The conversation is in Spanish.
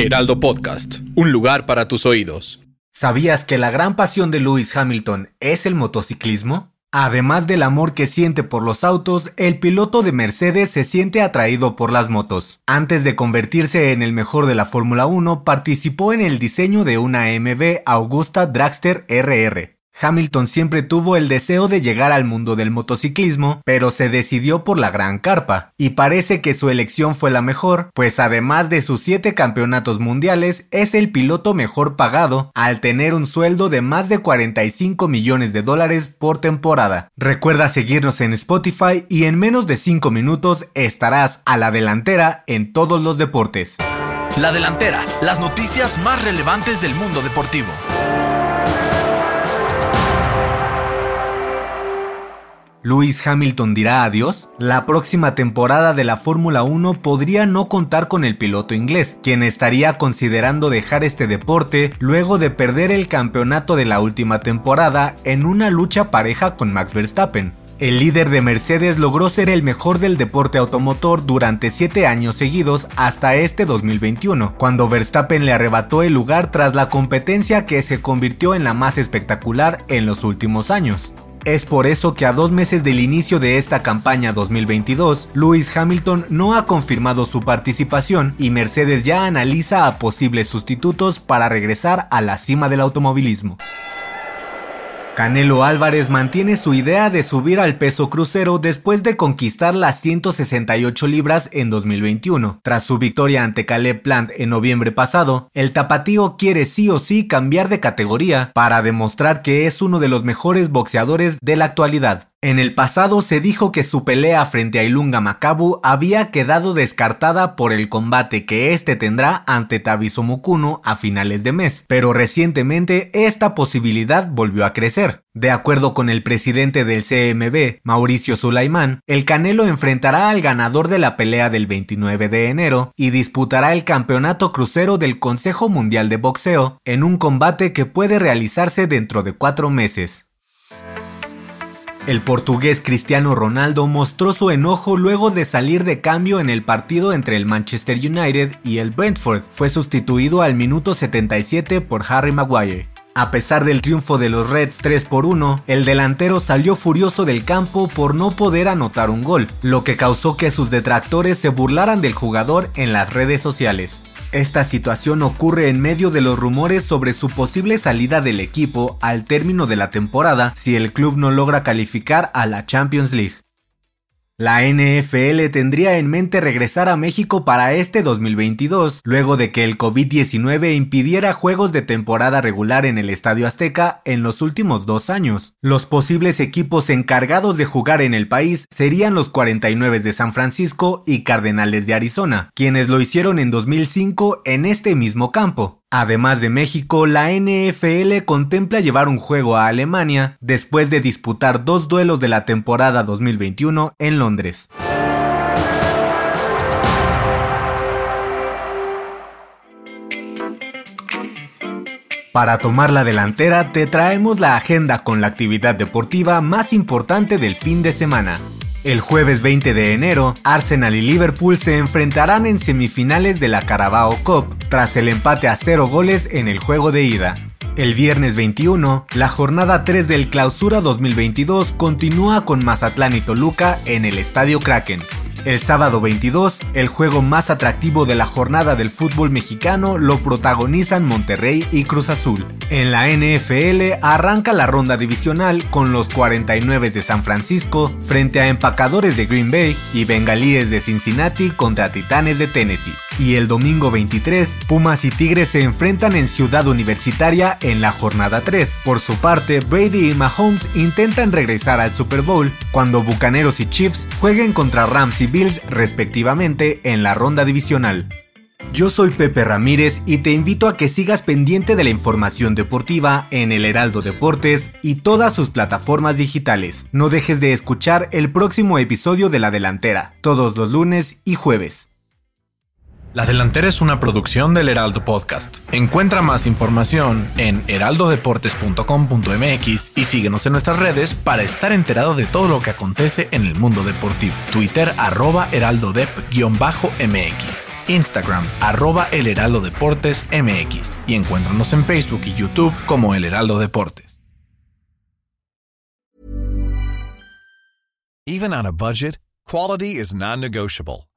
Heraldo Podcast, un lugar para tus oídos. ¿Sabías que la gran pasión de Lewis Hamilton es el motociclismo? Además del amor que siente por los autos, el piloto de Mercedes se siente atraído por las motos. Antes de convertirse en el mejor de la Fórmula 1, participó en el diseño de una AMV Augusta Dragster RR. Hamilton siempre tuvo el deseo de llegar al mundo del motociclismo, pero se decidió por la gran carpa, y parece que su elección fue la mejor, pues además de sus 7 campeonatos mundiales, es el piloto mejor pagado, al tener un sueldo de más de 45 millones de dólares por temporada. Recuerda seguirnos en Spotify y en menos de 5 minutos estarás a la delantera en todos los deportes. La delantera, las noticias más relevantes del mundo deportivo. Lewis Hamilton dirá adiós, la próxima temporada de la Fórmula 1 podría no contar con el piloto inglés, quien estaría considerando dejar este deporte luego de perder el campeonato de la última temporada en una lucha pareja con Max Verstappen. El líder de Mercedes logró ser el mejor del deporte automotor durante 7 años seguidos hasta este 2021, cuando Verstappen le arrebató el lugar tras la competencia que se convirtió en la más espectacular en los últimos años. Es por eso que a dos meses del inicio de esta campaña 2022, Lewis Hamilton no ha confirmado su participación y Mercedes ya analiza a posibles sustitutos para regresar a la cima del automovilismo. Canelo Álvarez mantiene su idea de subir al peso crucero después de conquistar las 168 libras en 2021. Tras su victoria ante Caleb Plant en noviembre pasado, el tapatío quiere sí o sí cambiar de categoría para demostrar que es uno de los mejores boxeadores de la actualidad. En el pasado se dijo que su pelea frente a Ilunga Makabu había quedado descartada por el combate que este tendrá ante Tabiso Mukuno a finales de mes, pero recientemente esta posibilidad volvió a crecer. De acuerdo con el presidente del CMB, Mauricio Sulaimán, el Canelo enfrentará al ganador de la pelea del 29 de enero y disputará el campeonato crucero del Consejo Mundial de Boxeo en un combate que puede realizarse dentro de cuatro meses. El portugués Cristiano Ronaldo mostró su enojo luego de salir de cambio en el partido entre el Manchester United y el Brentford. Fue sustituido al minuto 77 por Harry Maguire. A pesar del triunfo de los Reds 3 por 1, el delantero salió furioso del campo por no poder anotar un gol, lo que causó que sus detractores se burlaran del jugador en las redes sociales. Esta situación ocurre en medio de los rumores sobre su posible salida del equipo al término de la temporada si el club no logra calificar a la Champions League. La NFL tendría en mente regresar a México para este 2022, luego de que el COVID-19 impidiera juegos de temporada regular en el Estadio Azteca en los últimos dos años. Los posibles equipos encargados de jugar en el país serían los 49 de San Francisco y Cardenales de Arizona, quienes lo hicieron en 2005 en este mismo campo. Además de México, la NFL contempla llevar un juego a Alemania después de disputar dos duelos de la temporada 2021 en Londres. Para tomar la delantera te traemos la agenda con la actividad deportiva más importante del fin de semana. El jueves 20 de enero, Arsenal y Liverpool se enfrentarán en semifinales de la Carabao Cup tras el empate a cero goles en el juego de ida. El viernes 21, la jornada 3 del Clausura 2022 continúa con Mazatlán y Toluca en el Estadio Kraken. El sábado 22, el juego más atractivo de la jornada del fútbol mexicano lo protagonizan Monterrey y Cruz Azul. En la NFL arranca la ronda divisional con los 49 de San Francisco frente a empacadores de Green Bay y bengalíes de Cincinnati contra titanes de Tennessee. Y el domingo 23, Pumas y Tigres se enfrentan en Ciudad Universitaria en la jornada 3. Por su parte, Brady y Mahomes intentan regresar al Super Bowl cuando Bucaneros y Chiefs jueguen contra Rams y Bills respectivamente en la ronda divisional. Yo soy Pepe Ramírez y te invito a que sigas pendiente de la información deportiva en el Heraldo Deportes y todas sus plataformas digitales. No dejes de escuchar el próximo episodio de La Delantera, todos los lunes y jueves. La Delantera es una producción del Heraldo Podcast. Encuentra más información en heraldodeportes.com.mx y síguenos en nuestras redes para estar enterado de todo lo que acontece en el mundo deportivo. Twitter arroba heraldodep-mx. Instagram, arroba El Heraldo Deportes MX y encuéntranos en Facebook y YouTube como El Heraldo Deportes. Even on a budget, quality is non-negotiable.